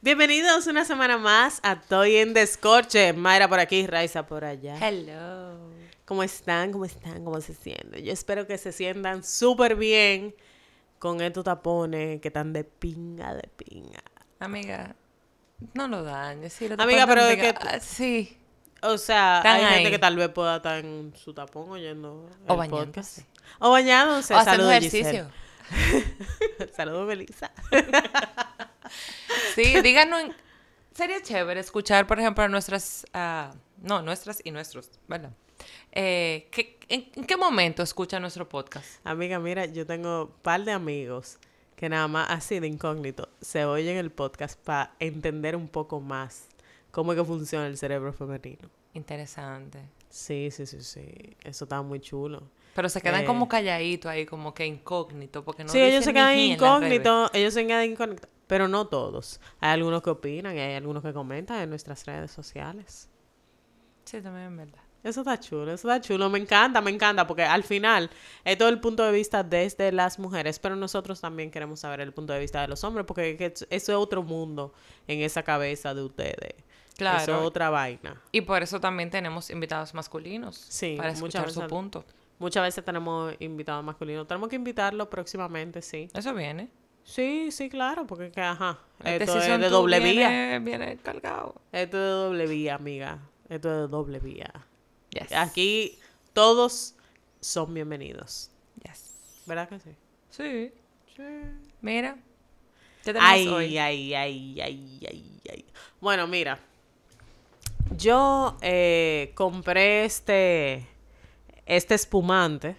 Bienvenidos una semana más a Estoy en Descorche. Mayra por aquí, Raiza por allá. Hello. ¿Cómo están? ¿Cómo están? ¿Cómo se sienten? Yo espero que se sientan súper bien con estos tapones que están de pinga, de pinga. Amiga, no lo dañes. Sí, lo Amiga, pero de es que ah, Sí. O sea, hay gente que tal vez pueda estar en su tapón oyendo O bañándose. podcast. O bañándose. O Saludos, ejercicio. Saludos, Melissa. Sí, díganos. Sería chévere escuchar, por ejemplo, a nuestras. no, nuestras y nuestros, ¿verdad? Eh, ¿qué- en, en qué momento escuchan nuestro podcast? Amiga, mira, yo tengo un par de amigos que nada más así de incógnito se oyen el podcast para entender un poco más cómo es que funciona el cerebro femenino. Interesante. Sí, sí, sí, sí. Eso está muy chulo. Pero se quedan Eh. como calladitos ahí, como que incógnito, porque no sí, ellos se quedan incógnitos, ellos se quedan incógnitos, pero no todos. Hay algunos que opinan y hay algunos que comentan en nuestras redes sociales. Sí, también es verdad. Eso está chulo, eso está chulo. Me encanta, me encanta, porque al final es todo el punto de vista desde las mujeres, pero nosotros también queremos saber el punto de vista de los hombres, porque es que eso es otro mundo en esa cabeza de ustedes. Claro. Eso es otra vaina. Y por eso también tenemos invitados masculinos. Sí, Para escuchar su punto. Muchas veces tenemos invitados masculinos. Tenemos que invitarlo próximamente, sí. Eso viene. Sí, sí, claro, porque es que, ajá. Este Esto es de doble vía. viene, Viene cargado. Esto es de doble vía, amiga. Esto es de doble vía. Yes. Aquí todos son bienvenidos. Yes. ¿Verdad que sí? Sí. Sí. Mira. ¿Qué tenemos Ay, hoy? ay, ay, ay, ay, ay. Bueno, mira. Yo eh, compré este, este espumante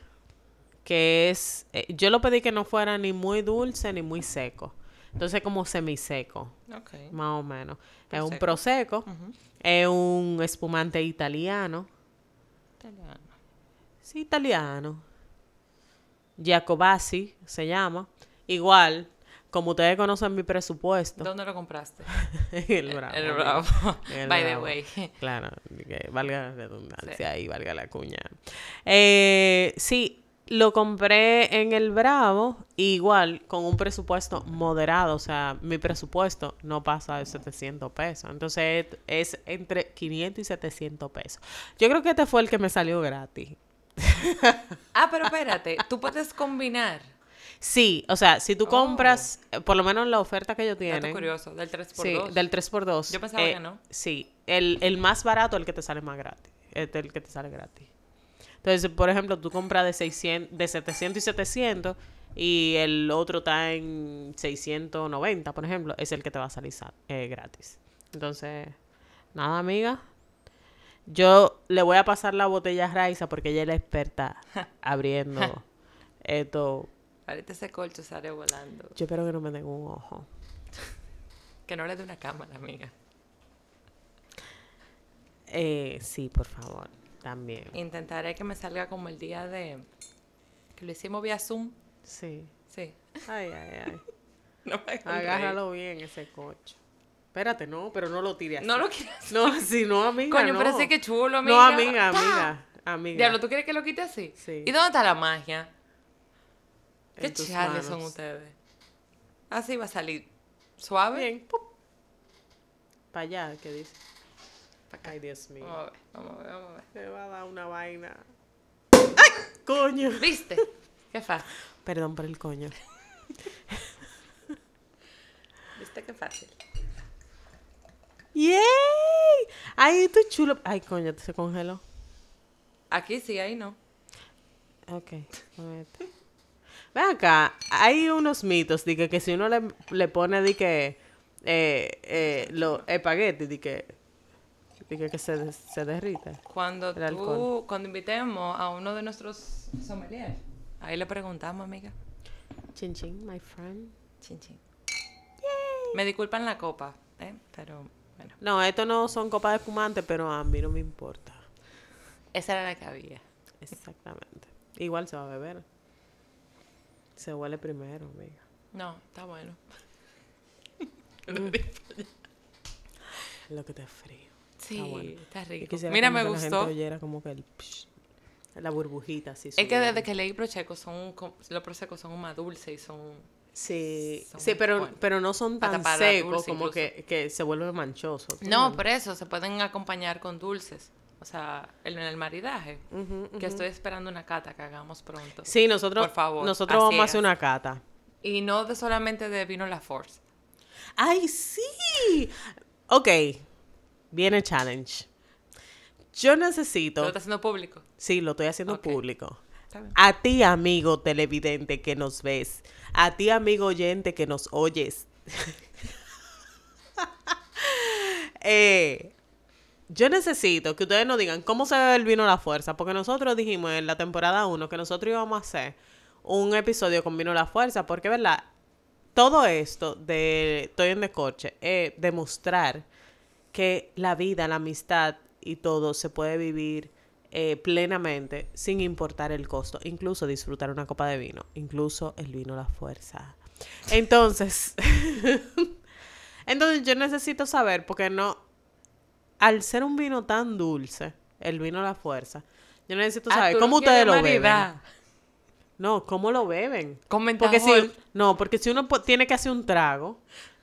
que es, eh, yo lo pedí que no fuera ni muy dulce ni muy seco. Entonces como semiseco, Ok. más o menos. Es un Ujú. es un espumante italiano. Italiano. Sí, italiano. Giacobazzi se llama. Igual, como ustedes conocen mi presupuesto. ¿Dónde lo compraste? el bravo. El bravo. El By the way. Claro, que valga la redundancia Sí. y valga la cuña. Eh, sí, lo compré en el Bravo, igual con un presupuesto moderado, o sea, mi presupuesto no pasa de 700 pesos, entonces es entre 500 y 700 pesos. Yo creo que este fue el que me salió gratis. Ah, pero espérate. Tú puedes combinar. Sí, o sea, si tú Oh. compras, eh, por lo menos la oferta que Dato tienen. curioso. Del 3x2. Sí, del 3x2. Yo pensaba que no. Sí, el, el más barato es el que te sale más gratis. Es el que te sale gratis. Entonces, por ejemplo, tú compras de 600, de 700 y 700 y el otro está en 690, por ejemplo, es el que te va a salir sa- eh, gratis. Entonces, nada, amiga. Yo le voy a pasar la botella a Raiza porque ella es la experta abriendo esto. Ahorita ese colcho sale volando. Yo espero que no me den un ojo. Que no le dé una cámara, amiga. Eh, sí, por favor, también. Intentaré que me salga como el día de... Que lo hicimos vía Zoom. Sí. Sí. Ay, ay, ay. No. Agárralo bien ese coche. Espérate, no, pero no lo tires. No lo quieres. No, así no, amiga. Coño, no. pero sí que chulo, amiga. No, amiga, amiga. Amiga. Diablo, ¿tú quieres que lo quite así? Sí. ¿Y dónde está la magia? Qué En tus chales son ustedes. Así va a salir suave. Bien. Para allá, ¿qué dice? Ay, Dios mío. Vamos a ver, vamos a ver, vamos a ver. Me va a dar una vaina. ¡Ay! ¡Coño! ¿Viste? Qué fácil. Perdón por el coño. ¿Viste qué fácil? ¡Yay! Ay, esto es chulo. Ay, coño, se congeló. Aquí sí, ahí no. Ok. Ven acá, hay unos mitos de que, que si uno le, le pone de que eh, eh, los espaguetis, de que, que, que se, se derrite. Cuando El tú, alcohol. cuando invitemos a uno de nuestros sommeliers, ahí le preguntamos, amiga. Chin chin, my friend. Chin, chin. Me disculpan la copa, ¿eh? Pero bueno, No, esto no son copas de espumante, pero a mí no me importa. esa era la que había. Exactamente. Igual se va a beber. Se huele primero, amiga. No, está bueno. Lo que te frío. Sí, bueno. está rico. Mira, me que la gente gustó. como que el psh, la burbujita así. Es que desde que leí Prosecco, son, los Prosecco son más dulces y son... Sí, Son sí pero, pero no son tan secos como incluso. que, que se vuelve manchoso. ¿tú No, por eso se pueden acompañar con dulces. O sea, en el maridaje. Que estoy esperando una cata que hagamos pronto. Sí, nosotros, Por favor, nosotros vamos a hacer una cata. Y no de solamente de vino La Force. ¡Ay, sí! Ok, viene challenge. Yo ¿Lo necesito... está haciendo público? Sí, lo estoy haciendo público. A ti, amigo televidente que nos ves. A ti, amigo oyente que nos oyes. Eh, yo necesito que ustedes nos digan cómo se bebe el vino a la fuerza. Porque nosotros dijimos en la temporada 1 que nosotros íbamos a hacer un episodio con vino a la fuerza. Porque, ¿verdad? Todo esto de Estoy en Descorche es demostrar que la vida, la amistad y todo se puede vivir eh, plenamente sin importar el costo. Incluso disfrutar una copa de vino. Incluso el vino la fuerza. Entonces, entonces yo necesito saber, porque no, al ser un vino tan dulce, el vino la fuerza, yo necesito Ah, saber cómo ustedes lo beben. maridar. No, ¿cómo lo beben? Con Porque si, no, porque si uno tiene que hacer un trago,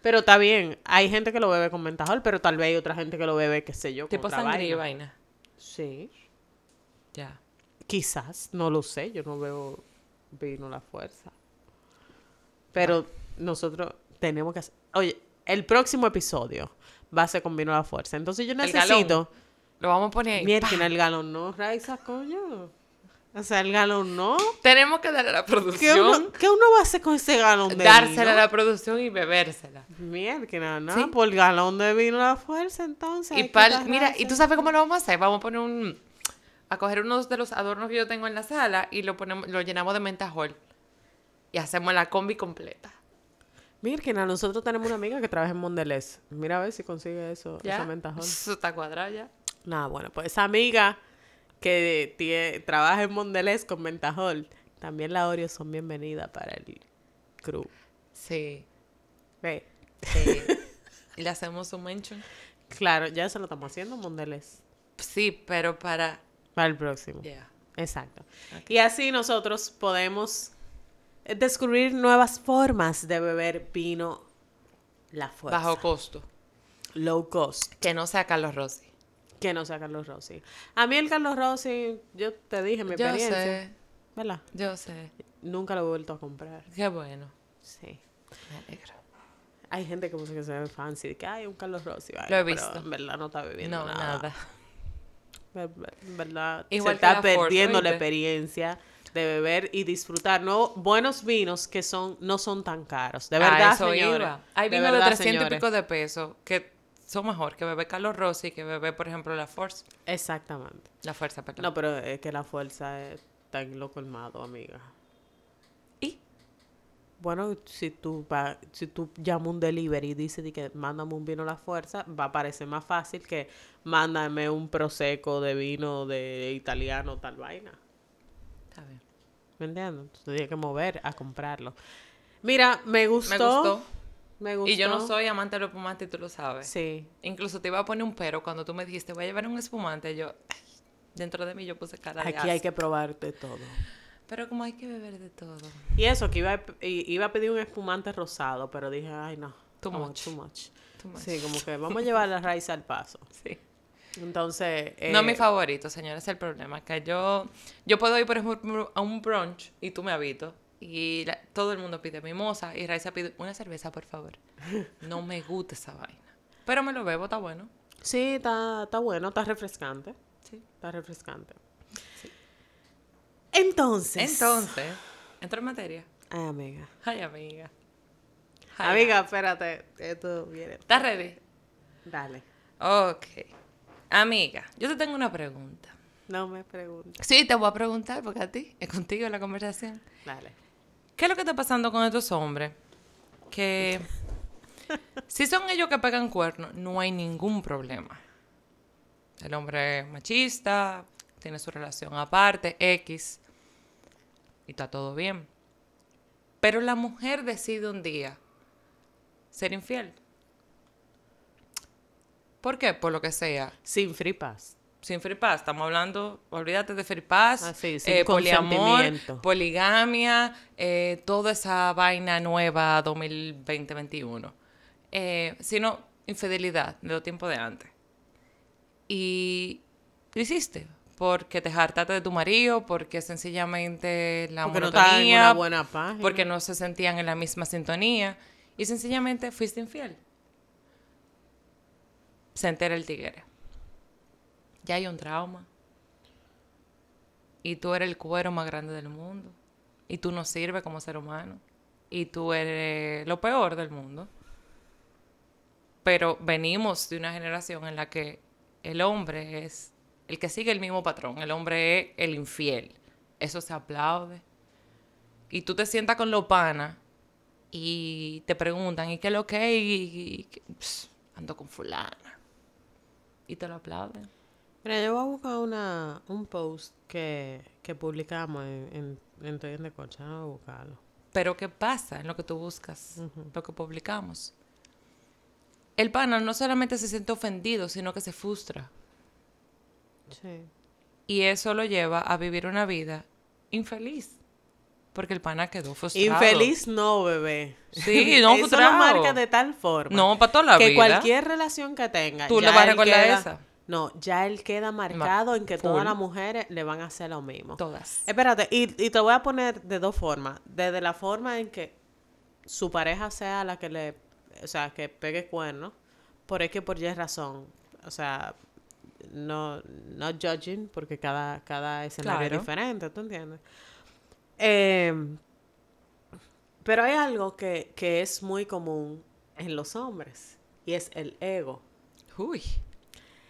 pero está bien, hay gente que lo bebe con mentajol, pero tal vez hay otra gente que lo bebe, qué sé yo, con Tipo otra sangría y vaina. vaina. Sí, Ya. quizás, no lo sé, yo no veo vino la fuerza. Pero nosotros tenemos que hacer, oye, el próximo episodio va a ser con vino la fuerza, entonces yo galón. necesito, Lo vamos a poner ahí. mierda, el galón no, Raiza, coño. O sea, el galón no. Tenemos que darle a la ¿Qué producción. uno, qué uno va a hacer con ese galón de dársela vino? a la producción y bebérsela. Mierda, no, Sí. por galón de vino la fuerza, entonces. Y pal- mira, ¿y tú sabes cómo lo vamos a hacer? Vamos a poner un... A coger unos de los adornos que yo tengo en la sala y lo ponemos, lo llenamos de mentajol. Y hacemos la combi completa. Mirkina, nosotros tenemos una amiga que trabaja en Mondelez. Mira a ver si consigue eso, ¿Ya? esa mentajol. Eso está cuadrado ya. Nada, bueno, pues esa amiga que trabaja en Mondelez con mentajol, también la Oreo son bienvenidas para el crew. Sí, Ve, sí. y le hacemos un mention. Claro, ya eso lo estamos haciendo Mondelez. Sí, pero para... Para el próximo. Ya. Exacto. Y así nosotros podemos descubrir nuevas formas de beber vino la fuerza. Bajo costo. Low cost. Que no sea Carlos Rossi. Que no sea Carlos Rossi. A mí el Carlos Rossi, yo te dije mi Yo experiencia. sé, ¿Verdad? yo sé. Nunca lo he vuelto a comprar. Qué bueno. Sí. Me alegro. Hay gente que, que se ve fancy, de que hay un Carlos Rossi. Lo he pero visto. en verdad no está bebiendo No, nada. En verdad Igual se está Ford, perdiendo la experiencia de beber y disfrutar no buenos vinos que son no son tan caros. De verdad, eso señores. iba. Hay vinos de, verdad, 300 y pico de pesos que son mejor que beber Carlos Rossi que beber, por ejemplo, la Force. Exactamente. La Fuerza, perdón. No, pero es que la fuerza está en lo colmado, amiga. ¿Y? Bueno, si tú va, si tú llamas un delivery y dices de que mándame un vino a la fuerza, va a parecer más fácil que mándame un prosecco de vino de italiano tal vaina. Está bien. ¿Me entiendes? Entonces tienes que mover a comprarlo. Mira, me gustó. Me gustó. Me gustó. Y yo no soy amante de los espumantes y tú lo sabes. Sí. Incluso te iba a poner un pero cuando tú me dijiste, voy a llevar un espumante. Yo, ay, dentro de mí yo puse cara de Aquí hay que probarte todo. Pero como hay que beber de todo. Y eso, que iba a, iba a pedir un espumante rosado, pero dije, ay no. Too much. Too much. Too much. Sí, como que vamos a llevar la raíz al paso. Sí. Entonces. no eh, es mi favorito, señor, es el problema. Que yo, yo puedo ir, por ejemplo, a un brunch y tú me habitas. Y la- todo el mundo pide mimosa y Raiza pide una cerveza, por favor. No me gusta esa vaina. Pero me lo bebo, está bueno. Sí, está, está bueno, está refrescante. Sí. Está refrescante. Entonces. Entonces, entro en materia. Ay, amiga. Ay, amiga. Ay, Amiga, espérate. Esto viene. ¿Estás ready? Dale. Ok. Amiga, yo te tengo una pregunta. No me preguntes. Sí, te voy a preguntar porque a ti es contigo la conversación. Dale. ¿Qué es lo que está pasando con estos hombres? Que si son ellos que pegan cuernos, no hay ningún problema. El hombre es machista, tiene su relación aparte, X, y está todo bien. Pero la mujer decide un día ser infiel. ¿Por qué? Por lo que sea. Sin free pass. Sin free pass. Estamos hablando, olvídate de free pass, Ah, sí, eh, poliamor, poligamia, eh, toda esa vaina nueva 2020-21. Eh, sino infidelidad de los tiempos de antes. Y lo hiciste porque te hartaste de tu marido, porque sencillamente la Porque no en monotonía, una buena página. porque no se sentían en la misma sintonía y sencillamente fuiste infiel. Se entera el tigre. Ya hay un trauma. Y tú eres el cuero más grande del mundo. Y tú no sirves como ser humano. Y tú eres lo peor del mundo. Pero venimos de una generación en la que el hombre es el que sigue el mismo patrón. El hombre es el infiel. Eso se aplaude. Y tú te sientas con los panas y te preguntan, ¿y qué es lo que? Y, ando con fulana. Y te lo aplauden. Mira, yo voy a buscar una, un post que, que publicamos en, en, en en de Cocha. Voy a buscarlo. Pero ¿qué pasa en lo que tú buscas? Lo que publicamos. El pana no solamente se siente ofendido, sino que se frustra. Sí. Y eso lo lleva a vivir una vida infeliz. Porque el pana quedó frustrado. Infeliz no, bebé. Sí, no, Eso lo frustrado. marca de tal forma. No, para toda la que vida. cualquier relación que tenga. Tú le vas a recordar queda- esa. No, ya él queda marcado en que todas las mujeres le van a hacer lo mismo. Todas. Espérate, y, y te voy a poner de dos formas. Desde la forma en que su pareja sea la que le, o sea, que pegue cuerno, por X por Y razón. O sea, no, no judging, porque cada, cada escenario Claro. es diferente, ¿tú entiendes? Eh, pero hay algo que, que es muy común en los hombres, y es el ego. Uy.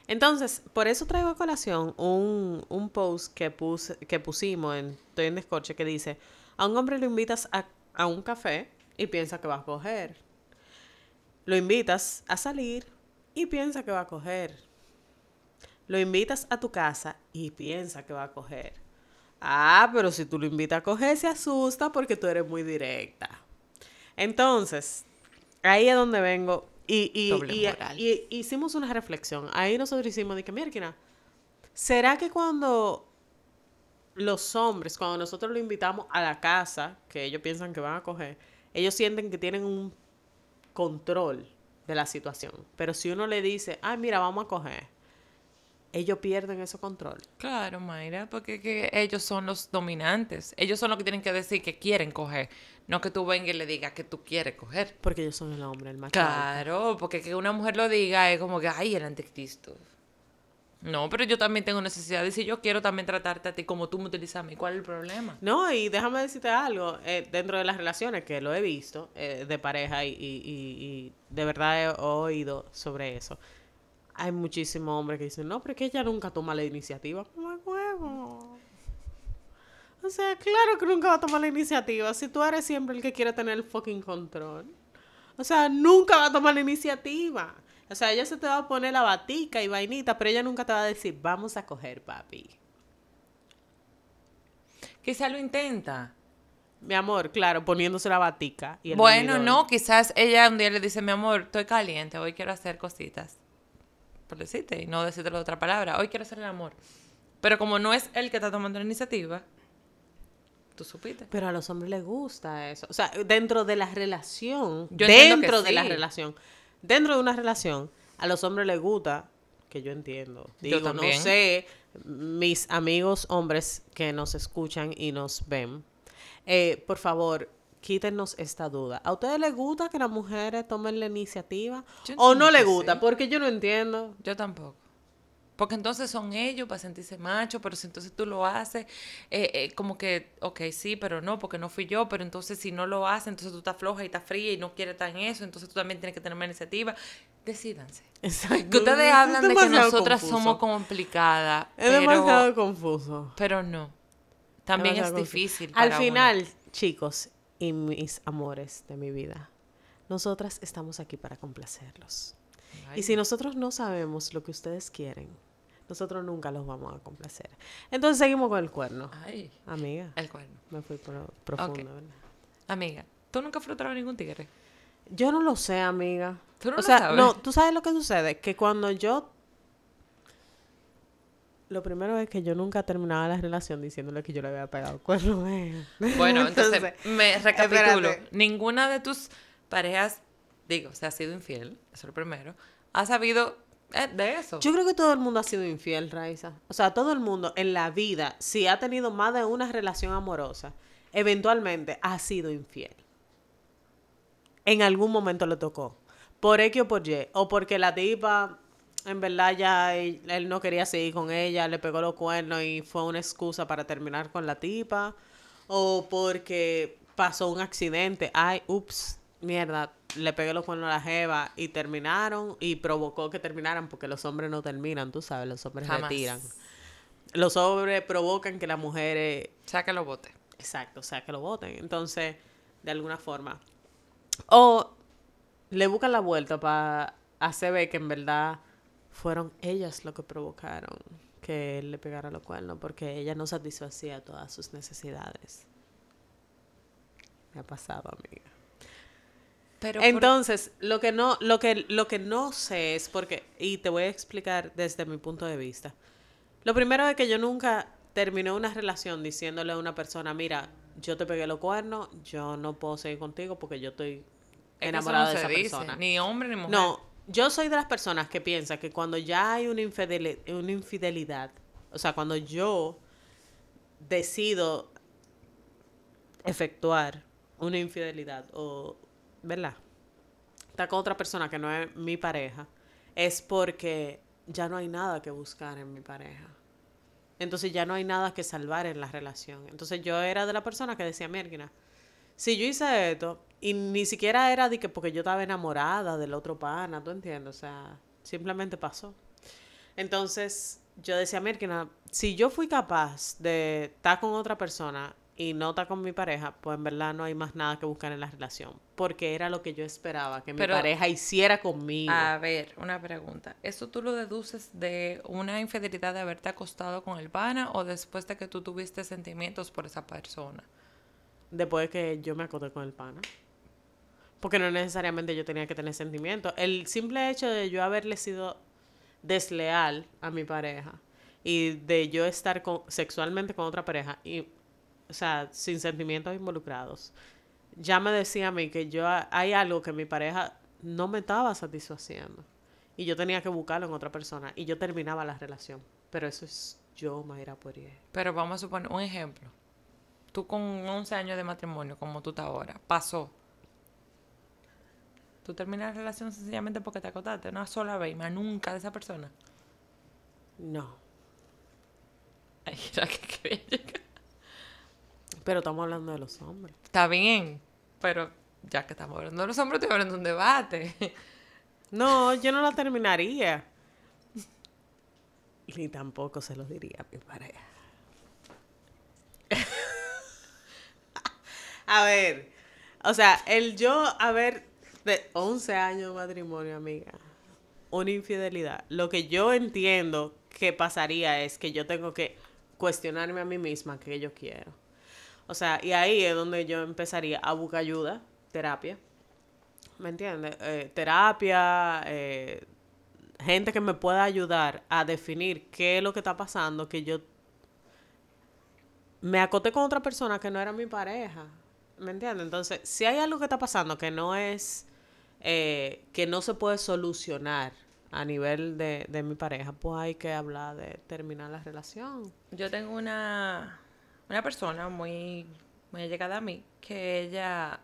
Entonces, por eso traigo a colación un, un post que, puse, que pusimos en Estoy en Descorche que dice, a un hombre lo invitas a, a un café y piensa que va a coger. Lo invitas a salir y piensa que va a coger. Lo invitas a tu casa y piensa que va a coger. Ah, pero si tú lo invitas a coger se asusta porque tú eres muy directa. Entonces, ahí es donde vengo. Y, y, y- hicimos una reflexión. Ahí nosotros hicimos de que, mira, ¿será que cuando los hombres, cuando nosotros lo invitamos a la casa, que ellos piensan que van a coger, ellos sienten que tienen un control de la situación? Pero si uno le dice, ay, mira, vamos a coger, ellos pierden ese control. Claro, Mayra, porque que ellos son los dominantes. Ellos son los que tienen que decir que quieren coger. No que tú vengas y le digas que tú quieres coger. Porque ellos son el hombre, el macho. Claro, porque que una mujer lo diga es como que, ay, el anticristo. No, pero yo también tengo necesidad de si yo quiero también tratarte a ti como tú me utilizas a mí. ¿Cuál es el problema? No, y déjame decirte algo, eh, dentro de las relaciones que lo he visto eh, de pareja y, y- y- y de verdad he oído sobre eso, hay muchísimos hombres que dicen, no, pero es que ella nunca toma la iniciativa. ¡Mamá huevo! O sea, claro que nunca va a tomar la iniciativa si tú eres siempre el que quiere tener el fucking control. O sea, nunca va a tomar la iniciativa. O sea, ella se te va a poner la batica y vainita, pero ella nunca te va a decir, vamos a coger, papi. Quizá lo intenta. Mi amor, claro, poniéndose la batica. Y el Bueno, no, quizás ella un día le dice, mi amor, estoy caliente, hoy quiero hacer cositas. Por decirte, y no decirte la otra palabra, hoy quiero hacer el amor. Pero como no es él que está tomando la iniciativa, tú supiste. Pero a los hombres les gusta eso. O sea, dentro de la relación, Yo dentro de la relación, dentro de una relación, a los hombres les gusta, que yo entiendo. Yo Digo, no también. sé, mis amigos hombres que nos escuchan y nos ven, eh, por favor, quítenos esta duda. ¿A ustedes les gusta que las mujeres tomen la iniciativa? ¿O no les gusta? sí. Porque yo no entiendo. Yo tampoco. Porque entonces son ellos para sentirse macho, pero si entonces tú lo haces, eh, eh, como que, ok, sí, pero no, porque no fui yo, pero entonces si no lo haces, entonces tú estás floja y estás fría y no quieres estar en eso, entonces tú también tienes que tener más iniciativa. Decídanse. Exacto. Que ustedes Es hablan de que demasiado nosotras confuso. somos complicadas, Es demasiado pero, confuso. pero no. También es Demasiado confuso. difícil. Al final, chicos y mis amores de mi vida, nosotras estamos aquí para complacerlos. Ay, Y si nosotros no sabemos lo que ustedes quieren, nosotros nunca los vamos a complacer. Entonces seguimos con el cuerno. ay, Amiga, el cuerno. me fui pro- profundo, Ok. ¿verdad? Amiga, ¿tú nunca has ningún tigre? Yo no lo sé, amiga. ¿Tú no o lo sea, sabes? no, tú sabes lo que sucede, que cuando yo Lo primero es que yo nunca terminaba la relación diciéndole que yo le había pegado cuerno. Bueno, entonces, me recapitulo. espérate. Ninguna de tus parejas, digo, se ha sido infiel, eso es lo primero, ha sabido eh, de eso. Yo creo que todo el mundo ha sido infiel, Raiza. O sea, todo el mundo en la vida, si ha tenido más de una relación amorosa, eventualmente ha sido infiel. En algún momento le tocó. Por X o por Y. O porque la tipa, en verdad, ya él, él no quería seguir con ella, le pegó los cuernos y fue una excusa para terminar con la tipa. O porque pasó un accidente. Ay, ups, mierda, le pegué los cuernos a la jeva y terminaron y provocó que terminaran porque los hombres no terminan, tú sabes, los hombres Jamás. retiran. Los hombres provocan que las mujeres Saca los botes. Exacto, o sea, que lo voten. Entonces, de alguna forma. O le buscan la vuelta para hacer ver que en verdad fueron ellas lo que provocaron que él le pegara los cuernos, porque ella no satisfacía todas sus necesidades. Me ha pasado, amiga. Pero por- Entonces, lo que no, lo que, lo que no sé es porque, y te voy a explicar desde mi punto de vista. Lo primero es que yo nunca terminé una relación diciéndole a una persona, mira, yo te pegué los cuernos, yo no puedo seguir contigo porque yo estoy enamorada no de esa dice, persona. Ni hombre ni mujer. No, yo soy de las personas que piensa que cuando ya hay una, infideli- una infidelidad, o sea, cuando yo decido efectuar una infidelidad o, ¿verdad? Está con otra persona que no es mi pareja, es porque ya no hay nada que buscar en mi pareja. Entonces ya no hay nada que salvar en la relación. Entonces yo era de la persona que decía, mierda, si yo hice esto, y ni siquiera era de que porque yo estaba enamorada del otro pana, ¿tú entiendes? O sea, simplemente pasó. Entonces, yo decía, mira, si yo fui capaz de estar con otra persona y no estar con mi pareja, pues en verdad no hay más nada que buscar en la relación. Porque era lo que yo esperaba que Pero- mi pareja hiciera conmigo. A ver, una pregunta. ¿Eso tú lo deduces de una infidelidad de haberte acostado con el pana o después de que tú tuviste sentimientos por esa persona? Después de que yo me acosté con el pana. Porque no necesariamente yo tenía que tener sentimientos. El simple hecho de yo haberle sido desleal a mi pareja y de yo estar con- sexualmente con otra pareja y, o sea, sin sentimientos involucrados, ya me decía a mí que yo hay algo que mi pareja no me estaba satisfaciendo y yo tenía que buscarlo en otra persona y yo terminaba la relación. Pero eso es yo, Mayra Poirier. Pero vamos a suponer un ejemplo. Tú con 11 años de matrimonio, como tú estás ahora, pasó. Tú terminas la relación sencillamente porque te acostaste una sola vez, más nunca de esa persona. No. Ay, era que. Pero estamos hablando de los hombres. Está bien, pero ya que estamos hablando de los hombres, estoy hablando de un debate. No, yo no la terminaría. Ni tampoco se lo diría a mi pareja. a ver, o sea, el yo haber de 11 años de matrimonio, amiga, una infidelidad, lo que yo entiendo que pasaría es que yo tengo que cuestionarme a mí misma qué yo quiero. O sea, y ahí es donde yo empezaría a buscar ayuda, terapia. ¿Me entiendes? Eh, terapia, eh, gente que me pueda ayudar a definir qué es lo que está pasando, que yo me acoté con otra persona que no era mi pareja. ¿Me entiendes? Entonces, si hay algo que está pasando que no es, eh, que no se puede solucionar a nivel de, de mi pareja, pues hay que hablar de terminar la relación. Yo tengo una, una persona muy, muy allegada a mí que ella,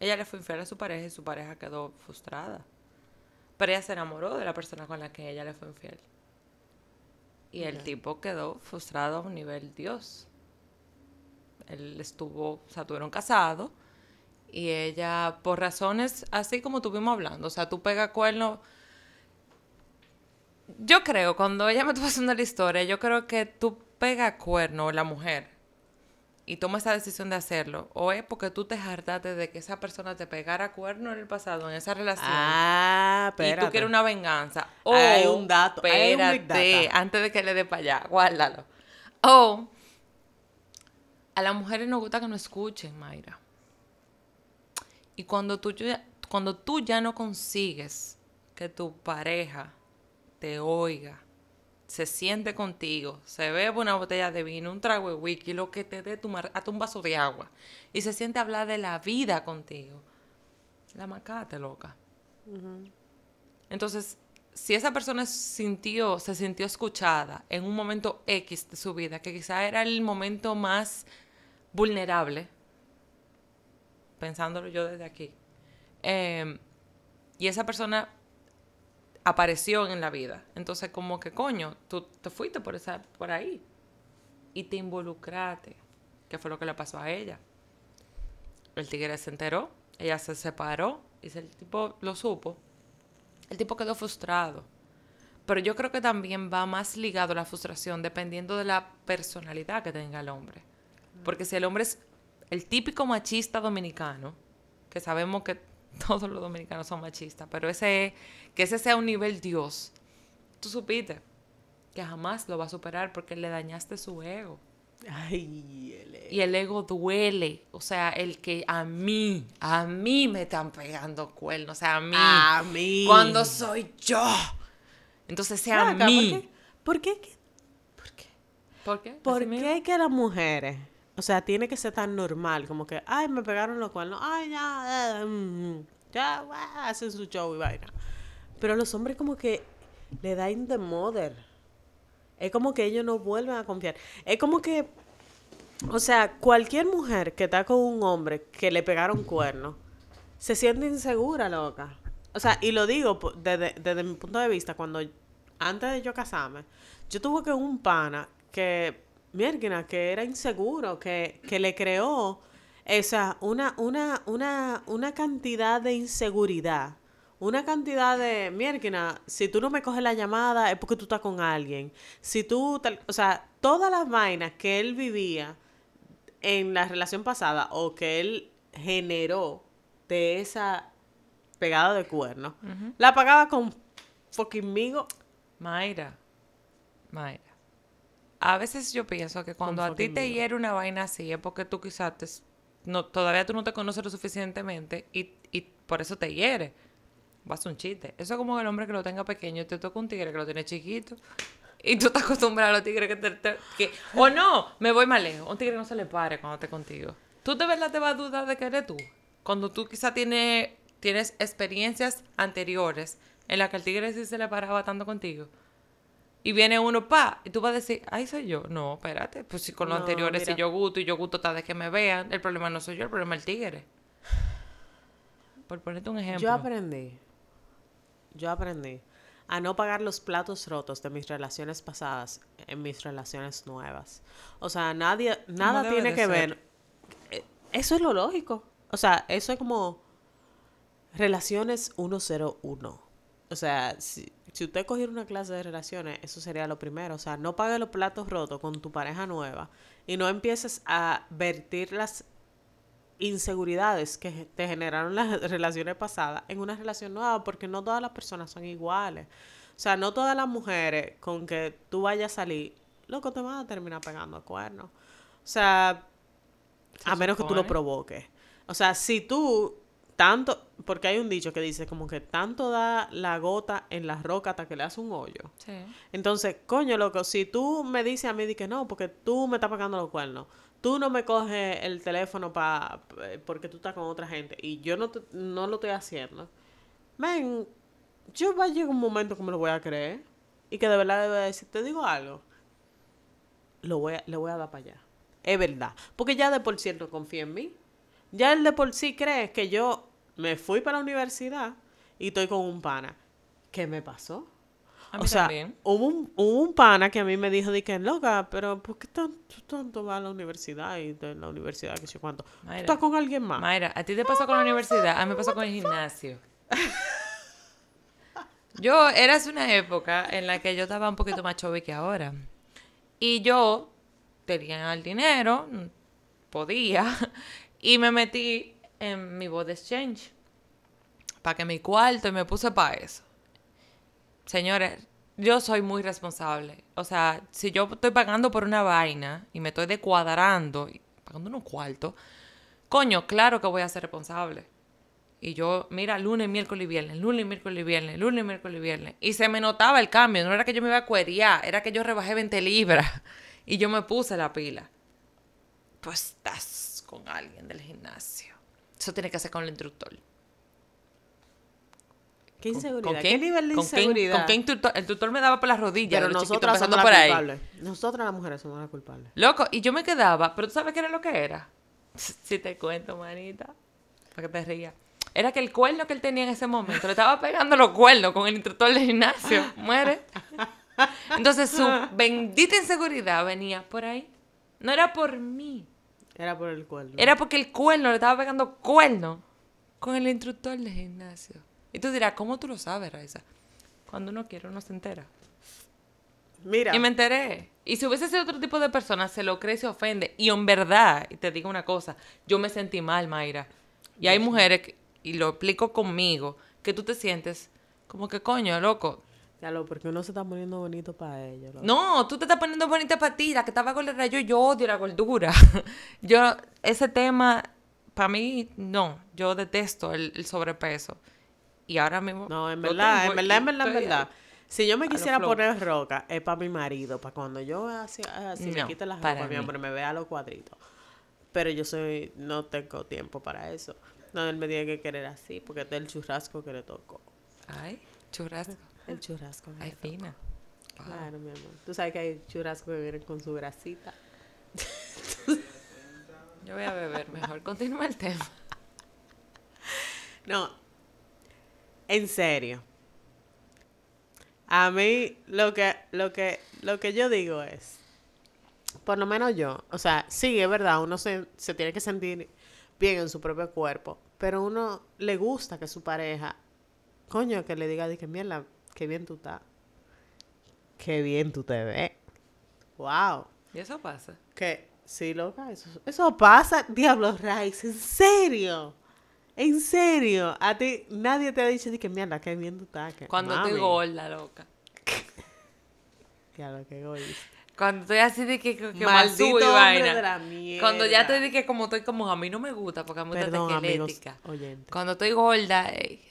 ella le fue infiel a su pareja y su pareja quedó frustrada. Pero ella se enamoró de la persona con la que ella le fue infiel. Y el tipo quedó frustrado a un nivel Dios. Él estuvo, o sea, tuvieron casados y ella, por razones así como estuvimos hablando, o sea, tú pega cuerno. Yo creo, cuando ella me estuvo haciendo la historia, yo creo que tú pega cuerno, la mujer, y toma esa decisión de hacerlo, o es porque tú te hartaste de que esa persona te pegara cuerno en el pasado, en esa relación. Ah, y tú quieres una venganza. O, Hay un dato, un antes de que le dé para allá, guárdalo. O a las mujeres nos gusta que nos escuchen, Mayra. Y cuando tú, ya- cuando tú ya no consigues que tu pareja te oiga se siente contigo, se bebe una botella de vino, un trago de whisky, lo que te dé tu mar- hasta un vaso de agua, y se siente a hablar de la vida contigo, la macate, loca. Entonces, si esa persona sintió, se sintió escuchada en un momento X de su vida, que quizá era el momento más vulnerable, pensándolo yo desde aquí, eh, y esa persona apareció en la vida. Entonces, como que coño, tú te fuiste por, esa, por ahí y te involucraste, que fue lo que le pasó a ella. El tigre se enteró, ella se separó y el tipo lo supo. El tipo quedó frustrado. Pero yo creo que también va más ligado a la frustración dependiendo de la personalidad que tenga el hombre. Porque si el hombre es el típico machista dominicano, que sabemos que todos los dominicanos son machistas, pero ese que ese sea un nivel Dios, tú supiste que jamás lo va a superar porque le dañaste su ego. Ay, el Y el ego duele. O sea, el que a mí, a mí me están pegando cuernos. O sea, a mí. A mí. Cuando soy yo. Entonces sea a mí. ¿Por qué? ¿Por qué? ¿Por qué? ¿Por qué? ¿Por qué que las mujeres, o sea, tiene que ser tan normal, como que, ay, me pegaron los cuernos, ay, ya, eh, mm, ya, guau, hacen su show y vaina. Pero los hombres como que le da in the mother. Es como que ellos no vuelven a confiar. Es como que, o sea, cualquier mujer que está con un hombre que le pegaron cuernos, se siente insegura, loca. O sea, y lo digo desde mi punto de vista, cuando antes de yo casarme, yo tuve que un pana que, mierda, que era inseguro, que, que le creó esa, una, una, una, una cantidad de inseguridad. Una cantidad de, mierda, si tú no me coges la llamada es porque tú estás con alguien. Si tú, tal- o sea, todas las vainas que él vivía en la relación pasada o que él generó de esa pegada de cuernos, la pagaba con fucking migo. Mayra, Mayra. A veces yo pienso que cuando a ti te hiere una vaina así es porque tú quizás te- no, todavía tú no te conoces lo suficientemente y, y por eso te hiere. Vas a un chiste. Eso es como el hombre que lo tenga pequeño te toca un tigre que lo tiene chiquito. Y tú estás acostumbrado a los tigres que te... te- que, o no, me voy más lejos. Un tigre no se le pare cuando esté contigo. ¿Tú de verdad te vas a dudar de que eres tú? Cuando tú quizás tienes, tienes experiencias anteriores en las que el tigre sí se le paraba tanto contigo. Y viene uno, pa, y tú vas a decir, ay, soy yo. No, espérate, pues si con los No, anteriores si yo gusto y yo gusto tal de que me vean, el problema no soy yo, el problema es el tigre. Por ponerte un ejemplo. Yo aprendí, yo aprendí a no pagar los platos rotos de mis relaciones pasadas en mis relaciones nuevas. O sea, nadie, nada tiene que ser. ver. Eh, Eso es lo lógico. O sea, eso es como relaciones 101. O sea, si, si usted cogiera una clase de relaciones, eso sería lo primero. O sea, no pague los platos rotos con tu pareja nueva y no empieces a vertir las inseguridades que te generaron las relaciones pasadas en una relación nueva, porque no todas las personas son iguales. O sea, no todas las mujeres con que tú vayas a salir, loco, te van a terminar pegando cuernos. O sea, Se a menos que tú lo provoques. O sea, si tú tanto, porque hay un dicho que dice como que tanto da la gota en la roca hasta que le hace un hoyo. Sí. Entonces, coño, loco, si tú me dices a mí de que no, porque tú me estás pagando los cuernos, tú no me coges el teléfono pa, eh, porque tú estás con otra gente y yo no, te- no lo estoy haciendo, men, yo va a llegar un momento que me lo voy a creer y que de verdad debe decir, te digo algo, lo voy a, le voy a dar para allá. Es verdad, porque ya de por no confía en mí. Ya él de por sí cree que yo me fui para la universidad y estoy con un pana. ¿Qué me pasó? A mí o sea, también. Hubo, un, hubo un pana que a mí me dijo, de que loca, pero ¿por qué tanto, tanto vas a la universidad y de la universidad, que sé cuánto? ¿Tú Mayra. estás con alguien más? Mayra, ¿a ti te pasó con la universidad? A mí me pasó con el gimnasio. Yo, era una época en la que yo estaba un poquito más chubby que ahora. Y yo tenía el dinero, podía, y me metí en mi body exchange. Para que mi cuarto y me puse para eso. Señores, yo soy muy responsable. O sea, si yo estoy pagando por una vaina y me estoy descuadrando, pagando unos cuartos, coño, claro que voy a ser responsable. Y yo, mira, lunes, miércoles y viernes, lunes, miércoles y viernes, lunes, miércoles y viernes. Y se me notaba el cambio. No era que yo me iba a cuerear, era que yo rebajé 20 libras. Y yo me puse la pila. Tú estás con alguien del gimnasio. Eso tiene que hacer con el instructor. ¿Qué ¿Con- inseguridad? ¿Con ¿Qué nivel de ¿Con inseguridad? ¿Con qué instructor? El tutor me daba por las rodillas. Pero nosotras somos las por ahí. culpables. Nosotras las mujeres somos las culpables. Loco, y yo me quedaba, pero tú sabes qué era lo que era. Si te cuento, manita, para que te rías. Era que el cuerno que él tenía en ese momento le estaba pegando los cuernos con el instructor del gimnasio. Muere. Entonces su bendita inseguridad venía por ahí. No era por mí. Era por el cuerno. Era porque el cuerno le estaba pegando cuerno con el instructor del gimnasio. Y tú dirás, ¿cómo tú lo sabes, Raiza? Cuando uno quiere, uno se entera. Mira, Y me enteré. Y si hubiese sido otro tipo de persona, se lo cree y se ofende. Y en verdad, y te digo una cosa, yo me sentí mal, Mayra. Y hay mujeres, que- y lo explico conmigo, que tú te sientes como que coño, loco. Ya lo, porque uno se está poniendo bonito para ellos. No, tú te estás poniendo bonita para ti, la que estaba con yo, yo odio la gordura. yo, ese tema, para mí, no. Yo detesto el, el sobrepeso. Y ahora mismo. No, en verdad, tengo en verdad, en verdad, en verdad. Si yo me quisiera poner roca, es para mi marido, para cuando yo así, así me No, quite la para ropa, mi hombre me vea los cuadritos. Pero yo soy, no tengo tiempo para eso. No, él me tiene que querer así, porque es el churrasco que le tocó. Ay, churrasco. El churrasco. Ay, fina. Claro, mi amor. Tú sabes que hay churrasco que vienen con su grasita. Yo voy a beber mejor. Continúa el tema. No, en serio. A mí lo que, lo que, lo que yo digo es, por lo menos yo, o sea, sí, es verdad, uno se, se tiene que sentir bien en su propio cuerpo, pero uno le gusta que su pareja, coño, que le diga, de que mierda, qué bien tú estás, qué bien tú te ves, wow, Y eso pasa. que sí, loca, eso, eso pasa, diablos Rice, en serio. En serio, a ti nadie te ha dicho de que mierda, qué bien tú estás. que- Cuando mami". estoy gorda, loca. Diablo, qué egoísta. Cuando estoy así de que, que, que Maldito y hombre vaina. de la mierda. Cuando ya te dije como estoy como a mí no me gusta porque a mí me gusta esquelética. Cuando estoy gorda, ey,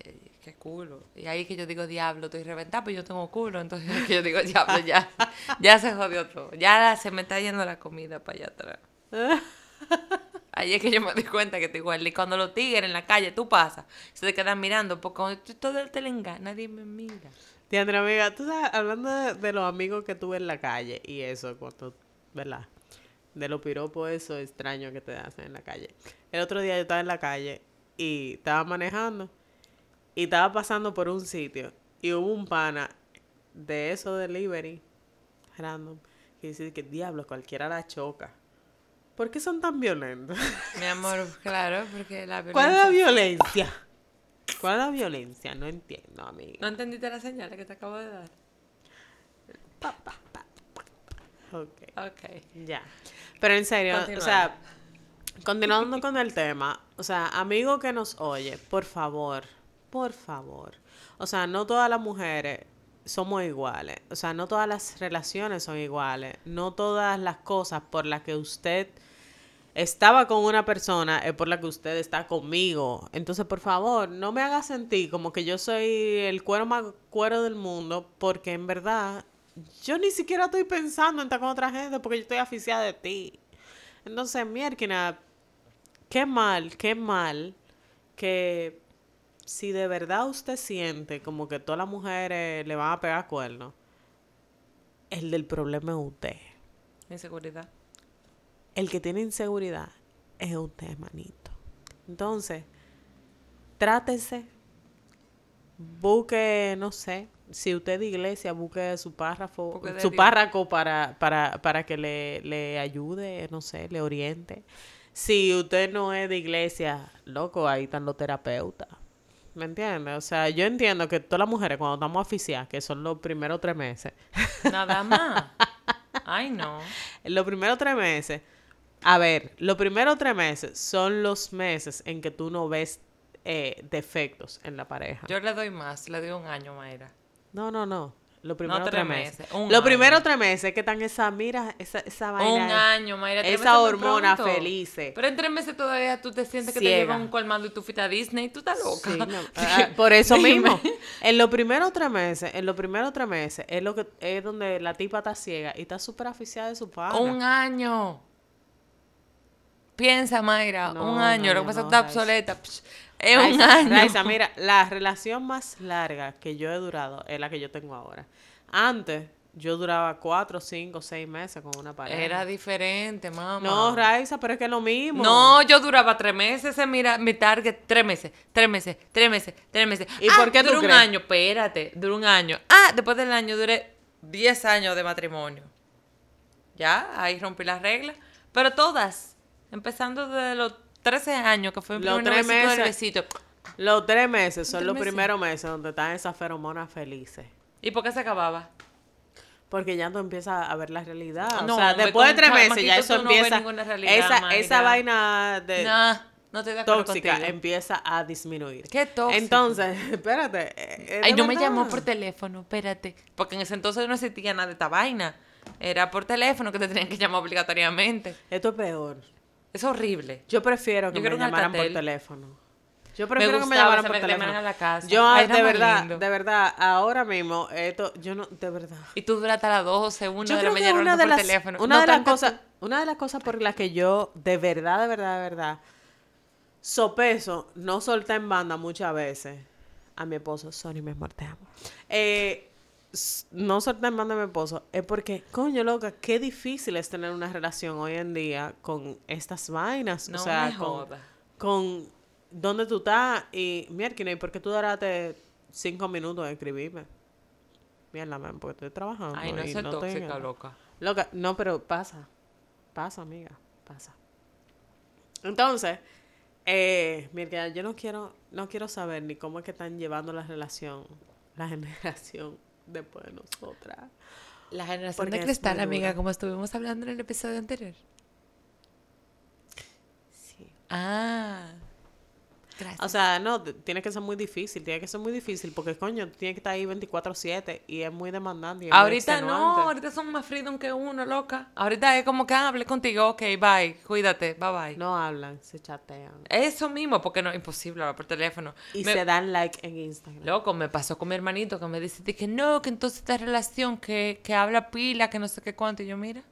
qué, culo. Y ahí que yo digo, diablo, estoy reventada, pero yo tengo culo. Entonces que yo digo, diablo, ya, ya se jodió todo. Ya se me está yendo la comida para allá atrás. Ahí es que yo me doy cuenta que estoy gorda. Y cuando los tigres en la calle, tú pasas, se te quedan mirando, porque cuando tú- todo el telenga, nadie me mira. Diandra, amiga, tú sabes, hablando de, de los amigos que tuve en la calle y eso, cuando, ¿verdad? De los piropos, eso extraño que te hacen en la calle. El otro día yo estaba en la calle y estaba manejando y estaba pasando por un sitio y hubo un pana de eso delivery random que dice que diablo, cualquiera la choca. ¿Por qué son tan violentos? Mi amor, claro, porque la ¿Cuál es la violencia... violencia? ¿Cuál es la violencia? No entiendo, amiga. ¿No entendiste la señal que te acabo de dar? Ok. Ok. Ya. Pero en serio, o sea, continuando con el tema, o sea, amigo que nos oye, por favor, por favor. O sea, no todas las mujeres somos iguales. O sea, no todas las relaciones son iguales. No todas las cosas por las que usted estaba con una persona es por la que usted está conmigo. Entonces, por favor, no me haga sentir como que yo soy el cuero más cuero del mundo, porque en verdad yo ni siquiera estoy pensando en estar con otra gente porque yo estoy aficiada de ti. Entonces, mierda, qué mal, qué mal que si de verdad usted siente como que todas las mujeres le van a pegar cuernos, el del problema es usted. Inseguridad. El que tiene inseguridad es usted, manito. Entonces, trátese, busque, no sé, si usted es de iglesia, busque su párrafo, su párrafo para, para, para que le, le ayude, no sé, le oriente. Si usted no es de iglesia, loco, ahí están los terapeutas. ¿Me entiendes? O sea, yo entiendo que todas las mujeres cuando estamos oficiales, que son los primeros tres meses, Nada más. Ay, no. Los primeros tres meses, a ver, los primeros tres meses son los meses en que tú no ves eh, defectos en la pareja. Yo le doy más, le doy un año, Mayra. No, no, no. Los primeros tres tres meses. meses, primeros año. tres meses que están esa, mira, esa, esa vaina. Un año, Mayra. Esa hormona felices. Pero en tres meses todavía tú te sientes que te llevan un colmado y tú fuiste a Disney. Tú estás loca. Sí, no, ah, por eso mismo. En los primeros tres meses, en los primeros tres meses, es lo que es donde la tipa está ciega y está súper aficiada de su pana. Un año. Piensa, Mayra, No, un año. Lo que pasa es no, que está obsoleta. Psh, Es un Raiza, año. Raiza, mira, la relación más larga que yo he durado es la que yo tengo ahora. Antes, yo duraba cuatro, cinco, seis meses con una pareja. Era diferente, mamá. No, Raiza, pero es que es lo mismo. No, yo duraba tres meses, ese mira, mi target, tres meses, tres meses, tres meses, tres meses. ¿Y Ah, por qué duró un crees? año, espérate, duró un año. Ah, después del año duré 10 años de matrimonio. Ya, ahí rompí las reglas. Pero todas, empezando desde los 13 años, que fue mi Los primer tres besito del meses. besito. Los tres meses son Tres los meses. primeros meses donde están esas feromonas felices. ¿Y por qué se acababa? Porque ya tú empiezas a ver la realidad. No, o sea, después de tres meses ya eso no empieza. ninguna realidad, esa, esa vaina de Nah, no acuerdo tóxica contigo. empieza a disminuir. ¿Qué tóxico? Entonces, espérate. eh, Ay, no me llamó por teléfono, espérate. Porque en ese entonces no existía nada de esta vaina. Era por teléfono que te tenían que llamar obligatoriamente. Esto es peor. Es horrible. Yo prefiero que Yo me quiero un llamaran por Alcatel. teléfono. Yo prefiero que me gustaba llamaran ese por me- teléfono. llamaran a la casa. Yo, Ay, era de más verdad, lindo. de verdad, ahora mismo, esto, yo no, de verdad. Y tú duraste a las 12, 1 Yo de la creo que mañana una hablando de por las, teléfono. una No de las tanto cosas, una de las cosas por las que yo de verdad, de verdad, de verdad, sopeso, no solté en banda muchas veces a mi esposo, sorry, mi amor, te amo. Eh, no banda a mi esposo es porque, coño, loca, qué difícil es tener una relación hoy en día con estas vainas, No o sea, me con, con dónde tú estás y mierda, ¿y por qué tú duraste cinco minutos en escribirme? Mierda, man, porque estoy trabajando. Ay, no es no tóxica, loca. Loca, no, pero pasa. Pasa, amiga. Pasa. Entonces, eh, mira, yo no quiero, no quiero saber ni cómo es que están llevando la relación, la generación después de nosotras. La generación Porque de cristal, amiga, como estuvimos hablando en el episodio anterior. Sí. Ah. Gracias. O sea, no, tiene que ser muy difícil, tiene que ser muy difícil, porque coño, tú tienes que estar ahí 24/7 y es muy demandante. y es muy Ahorita no, ahorita son más freedom que uno, loca. Ahorita es como que ah, hablé contigo, ok, bye, cuídate, bye bye. No hablan, se chatean. Eso mismo, porque no es imposible hablar por teléfono. Y Me- se dan like en Instagram. Loco, me pasó con mi hermanito que me dice que no, que entonces esta relación que, que habla pila, que no sé qué cuánto. Y yo, mira.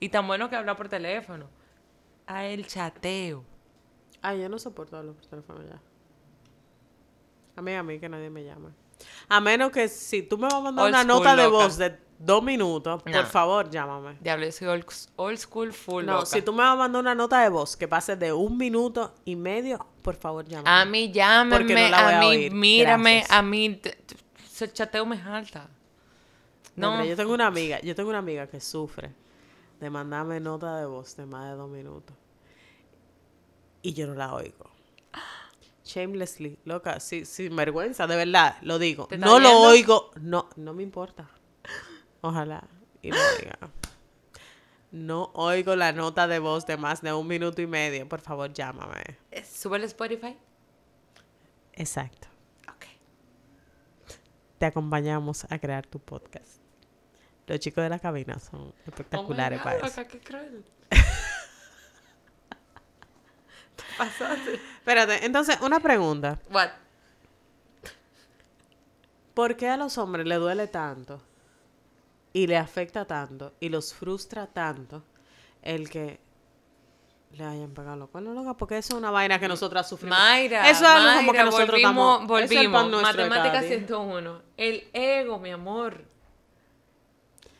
Y tan bueno que habla por teléfono. A el chateo. Ay, yo no soporto hablar por teléfono ya. A mí, a mí, que nadie me llame. A menos que si tú me vas a mandar Old una nota de voz de dos minutos, No. por favor, llámame. Diablo, yo soy old, old school full. No, loca. si tú me vas a mandar una nota de voz que pase de un minuto y medio, por favor, llámame. A mí, llámame, Porque no a a mí, oír. mírame, Gracias. a mí. El chateo me jalta. No. No, yo tengo una amiga, yo tengo una amiga que sufre de mandarme nota de voz de más de dos minutos. Y yo no la oigo. Shamelessly, loca, sí, sin vergüenza, de verdad, lo digo. ¿Te está No lo oigo, no, no me importa. Ojalá y lo oiga. No oigo la nota de voz de más de un minuto y medio. Por favor, llámame. eh, sube el Spotify. Exacto. Ok. Te acompañamos a crear tu podcast. Los chicos de la cabina son Oh espectaculares God, para eso. qué cruel. Te pasaste. Espérate, entonces, una pregunta. What? ¿Por qué a los hombres le duele tanto y le afecta tanto y los frustra tanto el que le hayan pegado los cuernos, loca? Porque eso es una vaina que nosotras sufrimos. Mayra, Eso es algo como que nosotros volvimos, estamos- es volvimos. cada Matemática día. 101. El ego, mi amor.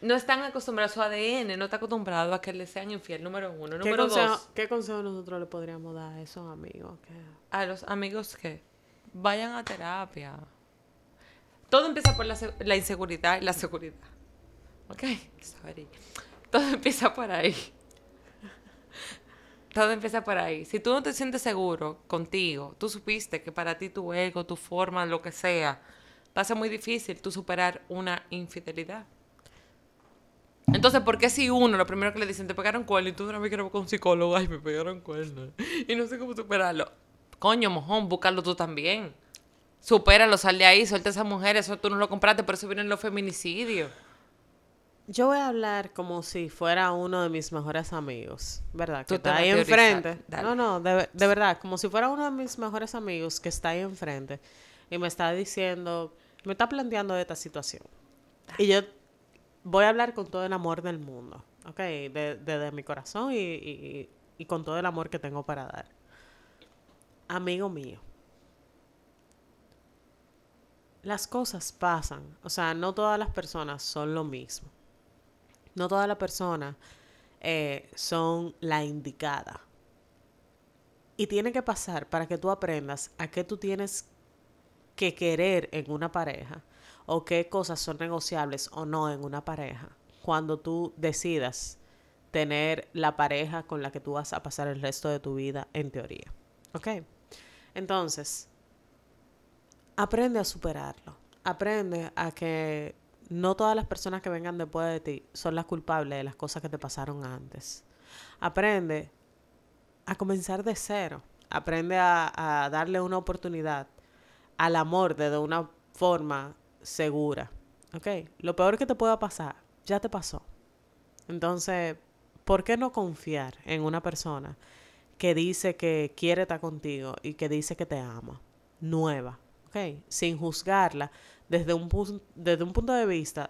No están acostumbrados a su ADN, no está acostumbrado a que le sean infiel, número uno. ¿Qué Número consejo, dos, ¿Qué consejo nosotros le podríamos dar a esos amigos? que- a los amigos que vayan a terapia. Todo empieza por la, la inseguridad y la seguridad. ¿Ok? Sorry. Todo empieza por ahí. Todo empieza por ahí. Si tú no te sientes seguro contigo, tú supiste que para ti tu ego, tu forma, lo que sea, va a ser muy difícil tú superar una infidelidad. Entonces, ¿por qué si uno, lo primero que le dicen, te pegaron cuernos y tú una vez quiero con un psicólogo, ay, me pegaron cuernos y no sé cómo superarlo? Coño, mojón, búscalo tú también. Supéralo, sal de ahí, suelta a esa mujer, eso tú no lo compraste, por eso vienen los feminicidios. Yo voy a hablar como si fuera uno de mis mejores amigos, ¿verdad? Que está ahí enfrente. No, no, de, de verdad, como si fuera uno de mis mejores amigos que está ahí enfrente y me está diciendo, me está planteando esta situación. Y yo voy a hablar con todo el amor del mundo, ¿ok? Desde de, mi corazón y con todo el amor que tengo para dar. Amigo mío, las cosas pasan, o sea, no todas las personas son lo mismo. No todas las personas eh, son la indicada. Y tiene que pasar para que tú aprendas a qué tú tienes que querer en una pareja o qué cosas son negociables o no en una pareja cuando tú decidas tener la pareja con la que tú vas a pasar el resto de tu vida en teoría. ¿Ok? Entonces, aprende a superarlo. Aprende a que no todas las personas que vengan después de ti son las culpables de las cosas que te pasaron antes. Aprende a comenzar de cero. Aprende a, a darle una oportunidad al amor de una forma segura. ¿Ok? Lo peor que te pueda pasar, ya te pasó. Entonces, ¿por qué no confiar en una persona que dice que quiere estar contigo y que dice que te ama? Nueva, ¿ok? Sin juzgarla desde un, desde un punto de vista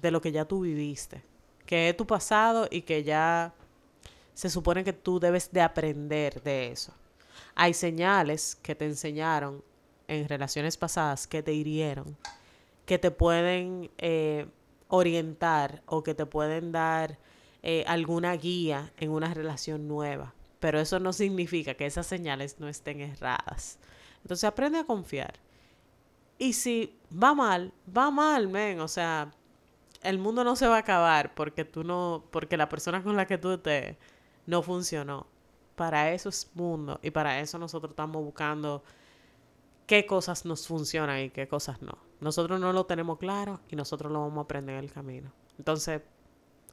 de lo que ya tú viviste, que es tu pasado y que ya se supone que tú debes de aprender de eso. Hay señales que te enseñaron en relaciones pasadas que te hirieron, que te pueden eh, orientar o que te pueden dar eh, alguna guía en una relación nueva. Pero eso no significa que esas señales no estén erradas. Entonces aprende a confiar. Y si va mal, va mal, men. O sea, el mundo no se va a acabar porque tú no, porque la persona con la que tú estés no funcionó. Para eso es mundo y para eso nosotros estamos buscando qué cosas nos funcionan y qué cosas no. Nosotros no lo tenemos claro y nosotros lo vamos a aprender en el camino. Entonces,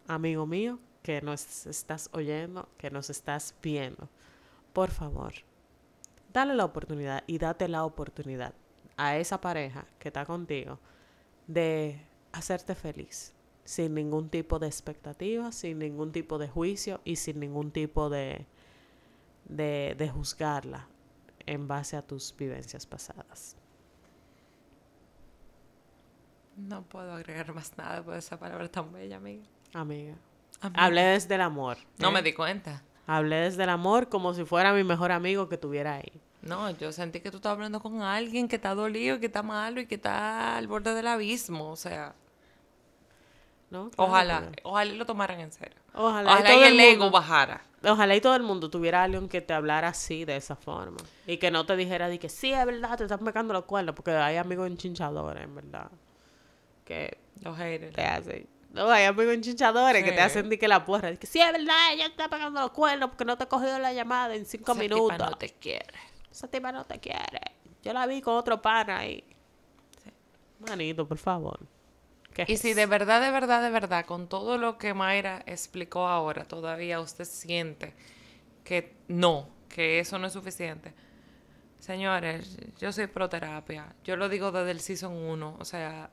amigo mío, que nos estás oyendo, que nos estás viendo, por favor, dale la oportunidad y date la oportunidad a esa pareja que está contigo de hacerte feliz, sin ningún tipo de expectativa, sin ningún tipo de juicio y sin ningún tipo de, de, de juzgarla en base a tus vivencias pasadas. No puedo agregar más nada por esa palabra tan bella, amiga. Amiga. Amiga. Hablé desde el amor. No ¿eh? me di cuenta. Hablé desde el amor como si fuera mi mejor amigo que estuviera ahí. No, yo sentí que tú estabas hablando con alguien que está dolido, que está malo y que está al borde del abismo. O sea, ¿no? Claro, ojalá, ojalá lo tomaran en serio. Ojalá, Ojalá y todo y el el ego bajara. ojalá y todo el mundo tuviera alguien que te hablara así, de esa forma. Y que no te dijera de que sí, es verdad, te están pegando los cuernos. Porque hay amigos enchinchadores, en verdad. Que Los haters. te hacen. No, hay amigos enchinchadores que te hacen de que la porra. De que sí, es verdad, ella te está pegando los cuernos porque no te ha cogido la llamada en cinco Esa tipa minutos. no te quiere. Esa tipa no te quiere. Yo la vi con otro pana ahí. Manito, por favor. ¿Qué Y es si de verdad, de verdad, de verdad, con todo lo que Mayra explicó ahora, todavía usted siente que no, que eso no es suficiente. Señores, yo soy pro terapia. Yo lo digo desde el season 1. O sea,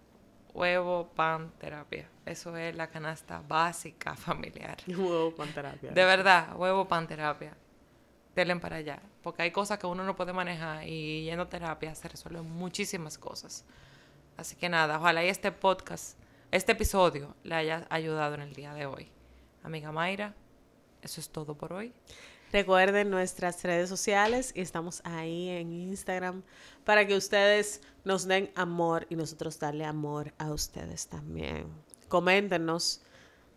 huevo, pan, terapia. Eso es la canasta básica familiar. Huevo con terapia. De verdad, huevo, pan, terapia. Denle para allá. Porque hay cosas que uno no puede manejar y yendo a terapia se resuelven muchísimas cosas. Así que nada, ojalá y este podcast, este episodio le haya ayudado en el día de hoy. Amiga Mayra, eso es todo por hoy. Recuerden nuestras redes sociales y estamos ahí en Instagram para que ustedes nos den amor y nosotros darle amor a ustedes también. Coméntenos.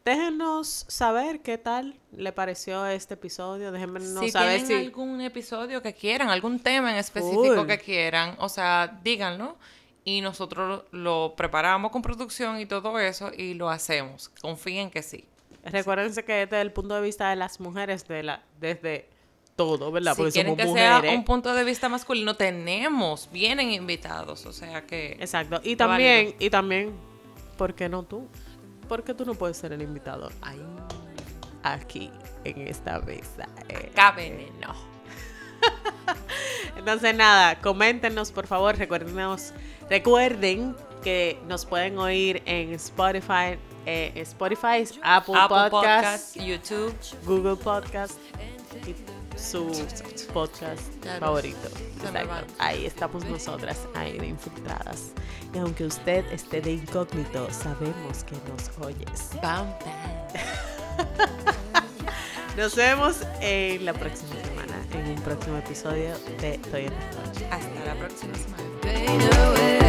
Déjenos saber qué tal le pareció este episodio. Déjenme si saber tienen si algún episodio que quieran, algún tema en específico que quieran, o sea, díganlo y nosotros lo preparamos con producción y todo eso y lo hacemos. Confíen que sí. Recuérdense que este es el punto de vista de las mujeres de la, desde todo, ¿verdad? Si Porque quieren somos que mujeres. sea un punto de vista masculino, tenemos, vienen invitados, o sea que... Exacto. Y Válido. también, y también, ¿por qué no tú? ¿Por qué tú no puedes ser el invitado? Ay, Aquí, en esta mesa. eh. acá veneno. Entonces, nada, coméntenos, por favor. Recuérdenos, recuerden que nos pueden oír en Spotify, eh, Spotify, Apple, Apple Podcasts, Podcast, YouTube. Google Podcast y su podcast Claro. favorito. Exacto. Ahí estamos nosotras, ahí de infiltradas. Y aunque usted esté de incógnito, sabemos que nos oyes. Bam, bam. Nos vemos en la próxima semana, en un próximo episodio de Estoy en. Hasta la próxima semana.